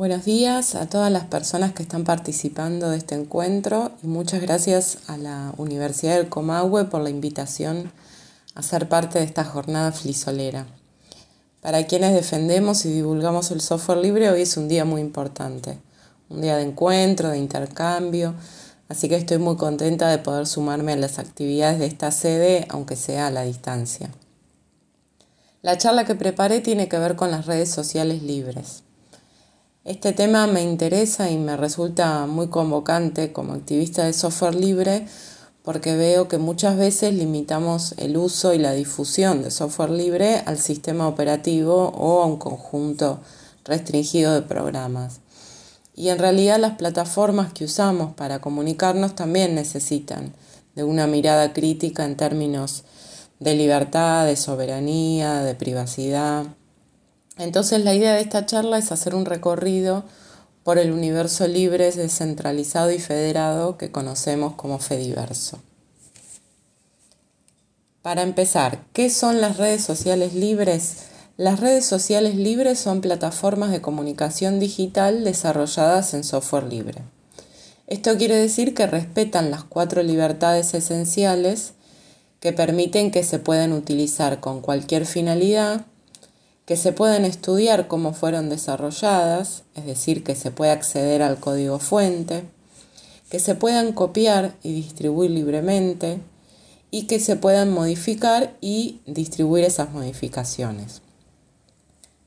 Buenos días a todas las personas que están participando de este encuentro y muchas gracias a la Universidad del Comahue por la invitación a ser parte de esta jornada flisolera. Para quienes defendemos y divulgamos el software libre, hoy es un día muy importante, un día de encuentro, de intercambio, así que estoy muy contenta de poder sumarme a las actividades de esta sede, aunque sea a la distancia. La charla que preparé tiene que ver con las redes sociales libres. Este tema me interesa y me resulta muy convocante como activista de software libre porque veo que muchas veces limitamos el uso y la difusión de software libre al sistema operativo o a un conjunto restringido de programas. Y en realidad las plataformas que usamos para comunicarnos también necesitan de una mirada crítica en términos de libertad, de soberanía, de privacidad. Entonces la idea de esta charla es hacer un recorrido por el universo libre, descentralizado y federado que conocemos como Fediverso. Para empezar, ¿qué son las redes sociales libres? Las redes sociales libres son plataformas de comunicación digital desarrolladas en software libre. Esto quiere decir que respetan las cuatro libertades esenciales que permiten que se puedan utilizar con cualquier finalidad, que se pueden estudiar cómo fueron desarrolladas, es decir, que se puede acceder al código fuente, que se puedan copiar y distribuir libremente y que se puedan modificar y distribuir esas modificaciones.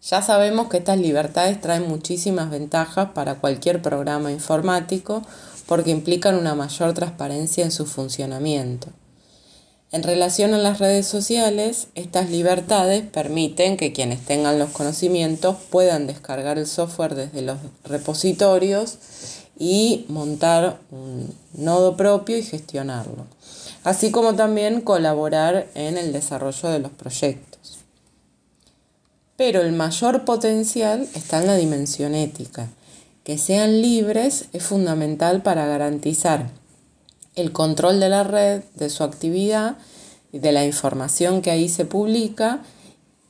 Ya sabemos que estas libertades traen muchísimas ventajas para cualquier programa informático porque implican una mayor transparencia en su funcionamiento. En relación a las redes sociales, estas libertades permiten que quienes tengan los conocimientos puedan descargar el software desde los repositorios y montar un nodo propio y gestionarlo, así como también colaborar en el desarrollo de los proyectos. Pero el mayor potencial está en la dimensión ética. Que sean libres es fundamental para garantizar el control de la red, de su actividad y de la información que ahí se publica,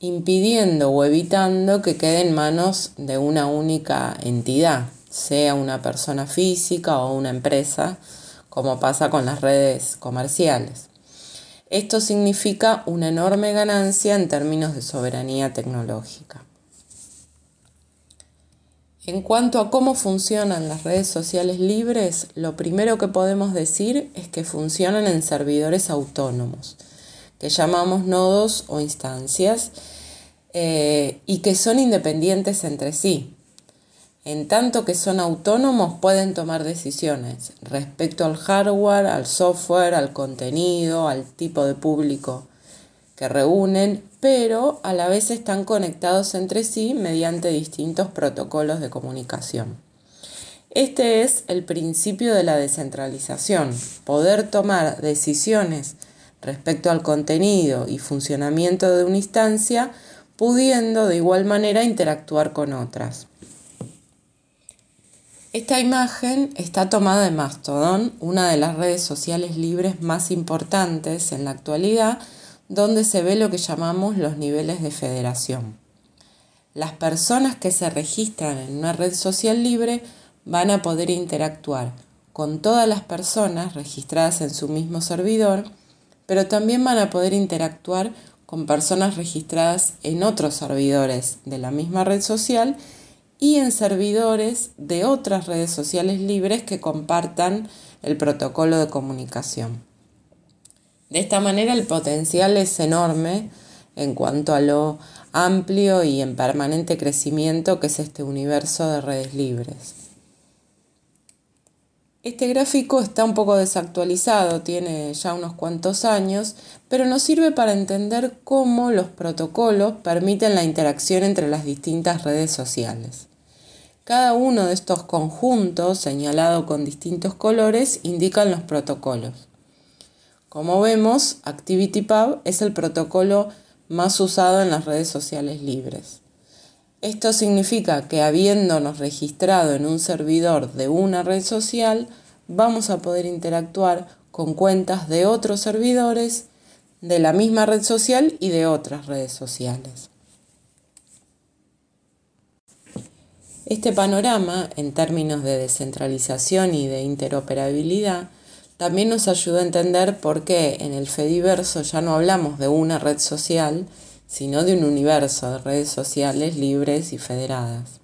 impidiendo o evitando que quede en manos de una única entidad, sea una persona física o una empresa, como pasa con las redes comerciales. Esto significa una enorme ganancia en términos de soberanía tecnológica. En cuanto a cómo funcionan las redes sociales libres, lo primero que podemos decir es que funcionan en servidores autónomos, que llamamos nodos o instancias, eh, y que son independientes entre sí. En tanto que son autónomos, pueden tomar decisiones respecto al hardware, al software, al contenido, al tipo de público que reúnen, pero a la vez están conectados entre sí mediante distintos protocolos de comunicación. Este es el principio de la descentralización, poder tomar decisiones respecto al contenido y funcionamiento de una instancia, pudiendo de igual manera interactuar con otras. Esta imagen está tomada de Mastodon, una de las redes sociales libres más importantes en la actualidad, donde se ve lo que llamamos los niveles de federación. Las personas que se registran en una red social libre van a poder interactuar con todas las personas registradas en su mismo servidor, pero también van a poder interactuar con personas registradas en otros servidores de la misma red social y en servidores de otras redes sociales libres que compartan el protocolo de comunicación. De esta manera el potencial es enorme en cuanto a lo amplio y en permanente crecimiento que es este universo de redes libres. Este gráfico está un poco desactualizado, tiene ya unos cuantos años, pero nos sirve para entender cómo los protocolos permiten la interacción entre las distintas redes sociales. Cada uno de estos conjuntos, señalado con distintos colores, indican los protocolos. Como vemos, ActivityPub es el protocolo más usado en las redes sociales libres. Esto significa que habiéndonos registrado en un servidor de una red social, vamos a poder interactuar con cuentas de otros servidores de la misma red social y de otras redes sociales. Este panorama, en términos de descentralización y de interoperabilidad, también nos ayuda a entender por qué en el Fediverso ya no hablamos de una red social, sino de un universo de redes sociales libres y federadas.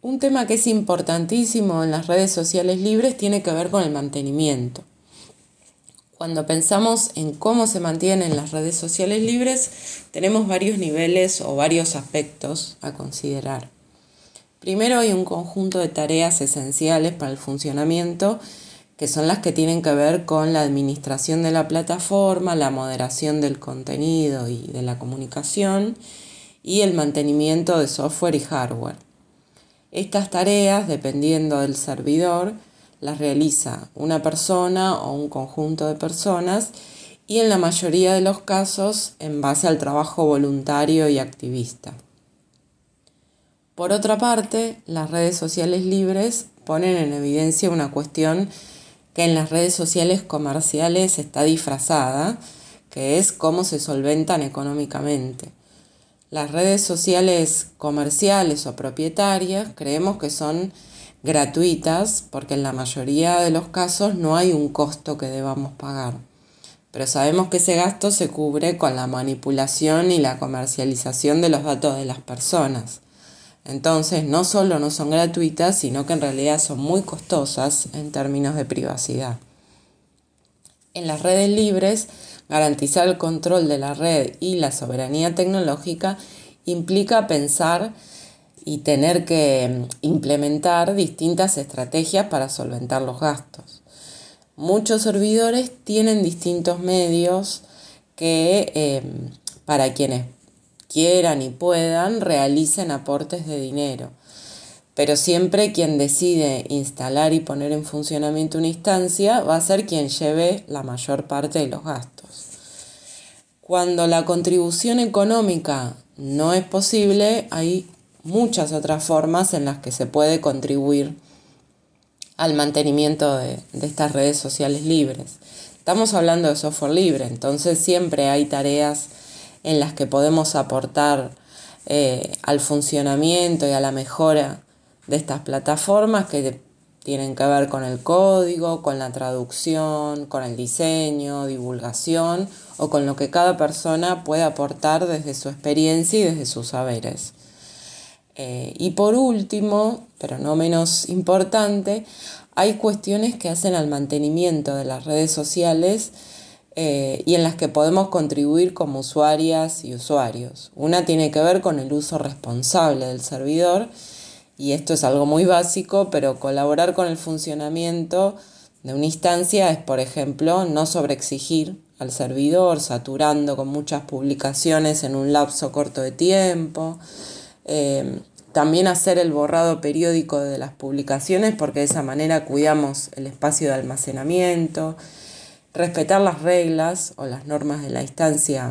Un tema que es importantísimo en las redes sociales libres tiene que ver con el mantenimiento. Cuando pensamos en cómo se mantienen las redes sociales libres, tenemos varios niveles o varios aspectos a considerar. Primero hay un conjunto de tareas esenciales para el funcionamiento que son las que tienen que ver con la administración de la plataforma, la moderación del contenido y de la comunicación y el mantenimiento de software y hardware. Estas tareas, dependiendo del servidor, las realiza una persona o un conjunto de personas y en la mayoría de los casos en base al trabajo voluntario y activista. Por otra parte, las redes sociales libres ponen en evidencia una cuestión que en las redes sociales comerciales está disfrazada, que es cómo se solventan económicamente. Las redes sociales comerciales o propietarias creemos que son gratuitas porque en la mayoría de los casos no hay un costo que debamos pagar. Pero sabemos que ese gasto se cubre con la manipulación y la comercialización de los datos de las personas. Entonces no solo no son gratuitas, sino que en realidad son muy costosas en términos de privacidad. En las redes libres, garantizar el control de la red y la soberanía tecnológica implica pensar y tener que mm, implementar distintas estrategias para solventar los gastos. Muchos servidores tienen distintos medios que em, para quienes quieran y puedan realicen aportes de dinero. Pero siempre quien decide instalar y poner en funcionamiento una instancia va a ser quien lleve la mayor parte de los gastos. Cuando la contribución económica no es posible, hay muchas otras formas en las que se puede contribuir al mantenimiento de, estas redes sociales libres. Estamos hablando de software libre, entonces siempre hay tareas en las que podemos aportar eh, al funcionamiento y a la mejora de estas plataformas que tienen que ver con el código, con la traducción, con el diseño, divulgación o con lo que cada persona puede aportar desde su experiencia y desde sus saberes. Eh, y por último, pero no menos importante, hay cuestiones que hacen al mantenimiento de las redes sociales eh, y en las que podemos contribuir como usuarias y usuarios. Una tiene que ver con el uso responsable del servidor y esto es algo muy básico, pero colaborar con el funcionamiento de una instancia es, por ejemplo, no sobreexigir al servidor, saturando con muchas publicaciones en un lapso corto de tiempo. Eh, también hacer el borrado periódico de las publicaciones porque de esa manera cuidamos el espacio de almacenamiento, respetar las reglas o las normas de la instancia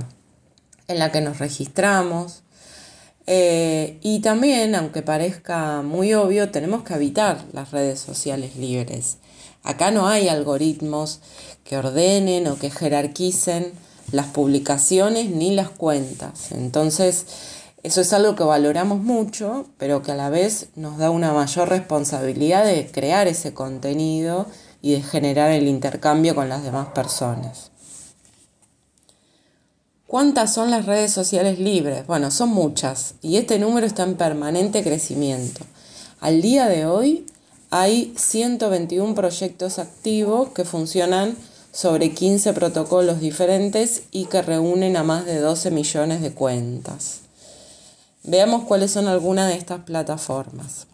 en la que nos registramos. Eh, y también, aunque parezca muy obvio, tenemos que evitar las redes sociales libres. Acá no hay algoritmos que ordenen o que jerarquicen las publicaciones ni las cuentas. Entonces, eso es algo que valoramos mucho, pero que a la vez nos da una mayor responsabilidad de crear ese contenido y de generar el intercambio con las demás personas. ¿Cuántas son las redes sociales libres? Bueno, son muchas y este número está en permanente crecimiento. Al día de hoy hay 121 proyectos activos que funcionan sobre 15 protocolos diferentes y que reúnen a más de 12 millones de cuentas. Veamos cuáles son algunas de estas plataformas.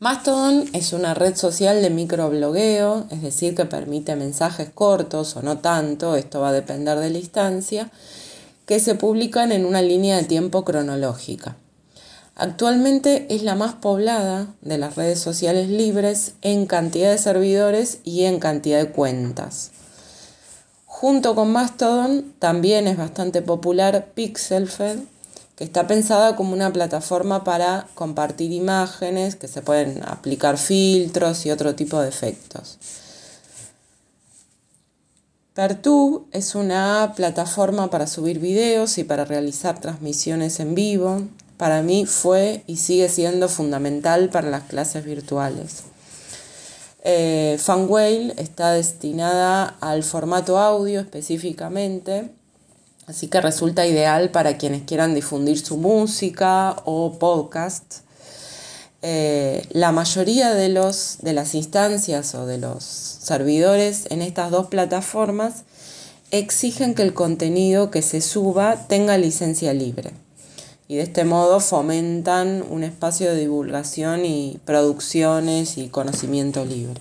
Mastodon es una red social de microblogueo, es decir, que permite mensajes cortos o no tanto, esto va a depender de la instancia, que se publican en una línea de tiempo cronológica. Actualmente es la más poblada de las redes sociales libres en cantidad de servidores y en cantidad de cuentas. Junto con Mastodon también es bastante popular Pixelfed, que está pensada como una plataforma para compartir imágenes, que se pueden aplicar filtros y otro tipo de efectos. Pertube es una plataforma para subir videos y para realizar transmisiones en vivo. para mí fue y sigue siendo fundamental para las clases virtuales. Eh, está destinada al formato audio específicamente, así que resulta ideal para quienes quieran difundir su música o podcast. Eh, la mayoría de, los, de las instancias o de los servidores en estas dos plataformas exigen que el contenido que se suba tenga licencia libre y de este modo fomentan un espacio de divulgación y producciones y conocimiento libre.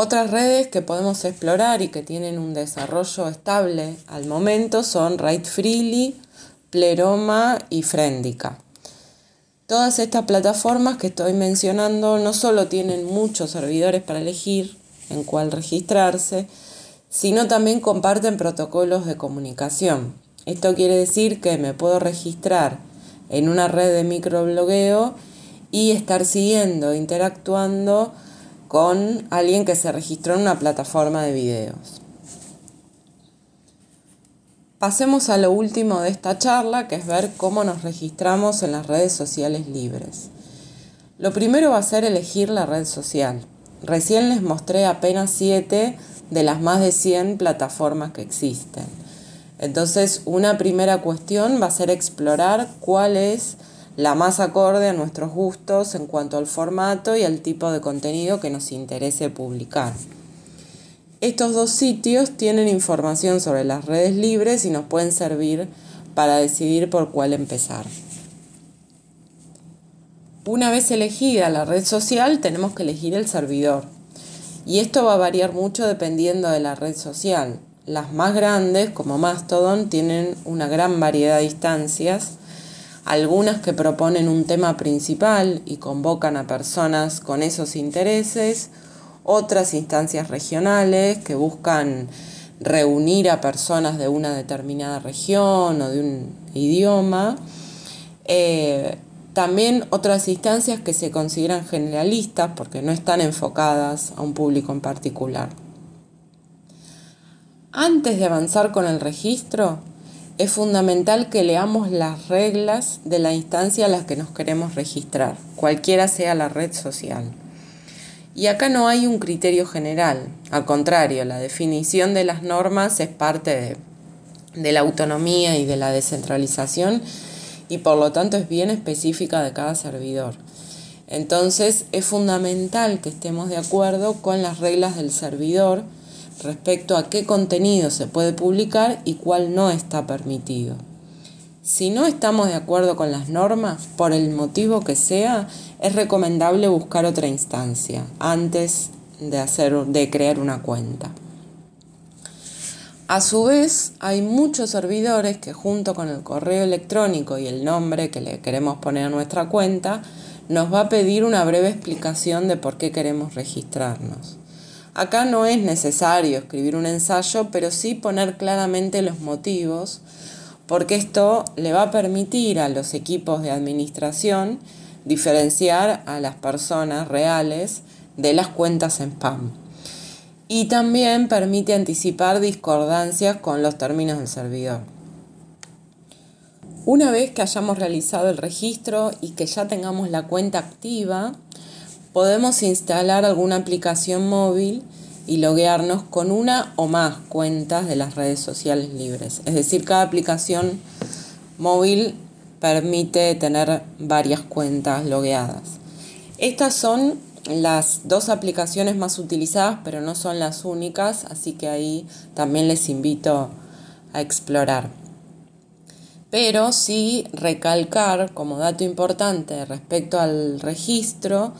Otras redes que podemos explorar y que tienen un desarrollo estable al momento son Write Freely, Pleroma y Frendica. Todas estas plataformas que estoy mencionando no solo tienen muchos servidores para elegir en cuál registrarse, sino también comparten protocolos de comunicación, esto quiere decir que me puedo registrar en una red de microblogueo y estar siguiendo, interactuando con alguien que se registró en una plataforma de videos. Pasemos a lo último de esta charla, que es ver cómo nos registramos en las redes sociales libres. Lo primero va a ser elegir la red social. Recién les mostré apenas 7 de las más de 100 plataformas que existen. Entonces, una primera cuestión va a ser explorar cuál es la más acorde a nuestros gustos en cuanto al formato y al tipo de contenido que nos interese publicar. Estos dos sitios tienen información sobre las redes libres y nos pueden servir para decidir por cuál empezar. Una vez elegida la red social, tenemos que elegir el servidor. Y esto va a variar mucho dependiendo de la red social. Las más grandes, como Mastodon, tienen una gran variedad de instancias, algunas que proponen un tema principal y convocan a personas con esos intereses, otras instancias regionales que buscan reunir a personas de una determinada región o de un idioma. Eh, también otras instancias que se consideran generalistas porque no están enfocadas a un público en particular. Antes de avanzar con el registro, es fundamental que leamos las reglas de la instancia a la que nos queremos registrar, cualquiera sea la red social. Y acá no hay un criterio general, al contrario, la definición de las normas es parte de, de la autonomía y de la descentralización y por lo tanto es bien específica de cada servidor. Entonces es fundamental que estemos de acuerdo con las reglas del servidor, respecto a qué contenido se puede publicar y cuál no está permitido. Si no estamos de acuerdo con las normas, por el motivo que sea, es recomendable buscar otra instancia antes de, hacer, de crear una cuenta. A su vez, hay muchos servidores que junto con el correo electrónico y el nombre que le queremos poner a nuestra cuenta, nos va a pedir una breve explicación de por qué queremos registrarnos. Acá no es necesario escribir un ensayo, pero sí poner claramente los motivos, porque esto le va a permitir a los equipos de administración diferenciar a las personas reales de las cuentas en spam. Y también permite anticipar discordancias con los términos del servidor. Una vez que hayamos realizado el registro y que ya tengamos la cuenta activa, podemos instalar alguna aplicación móvil y loguearnos con una o más cuentas de las redes sociales libres. Es decir, cada aplicación móvil permite tener varias cuentas logueadas. Estas son las dos aplicaciones más utilizadas, pero no son las únicas, así que ahí también les invito a explorar. Pero sí recalcar como dato importante respecto al registro,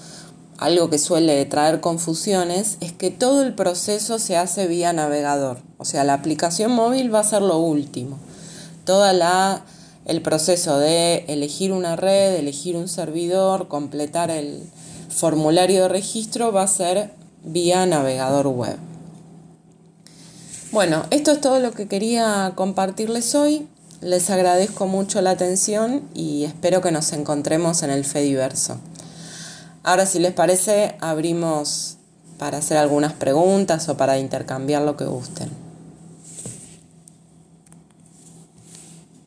algo que suele traer confusiones es que todo el proceso se hace vía navegador. O sea, la aplicación móvil va a ser lo último. Todo el proceso de elegir una red, elegir un servidor, completar el formulario de registro va a ser vía navegador web. Bueno, esto es todo lo que quería compartirles hoy. Les agradezco mucho la atención y espero que nos encontremos en el Fediverso. Ahora, si les parece, abrimos para hacer algunas preguntas o para intercambiar lo que gusten.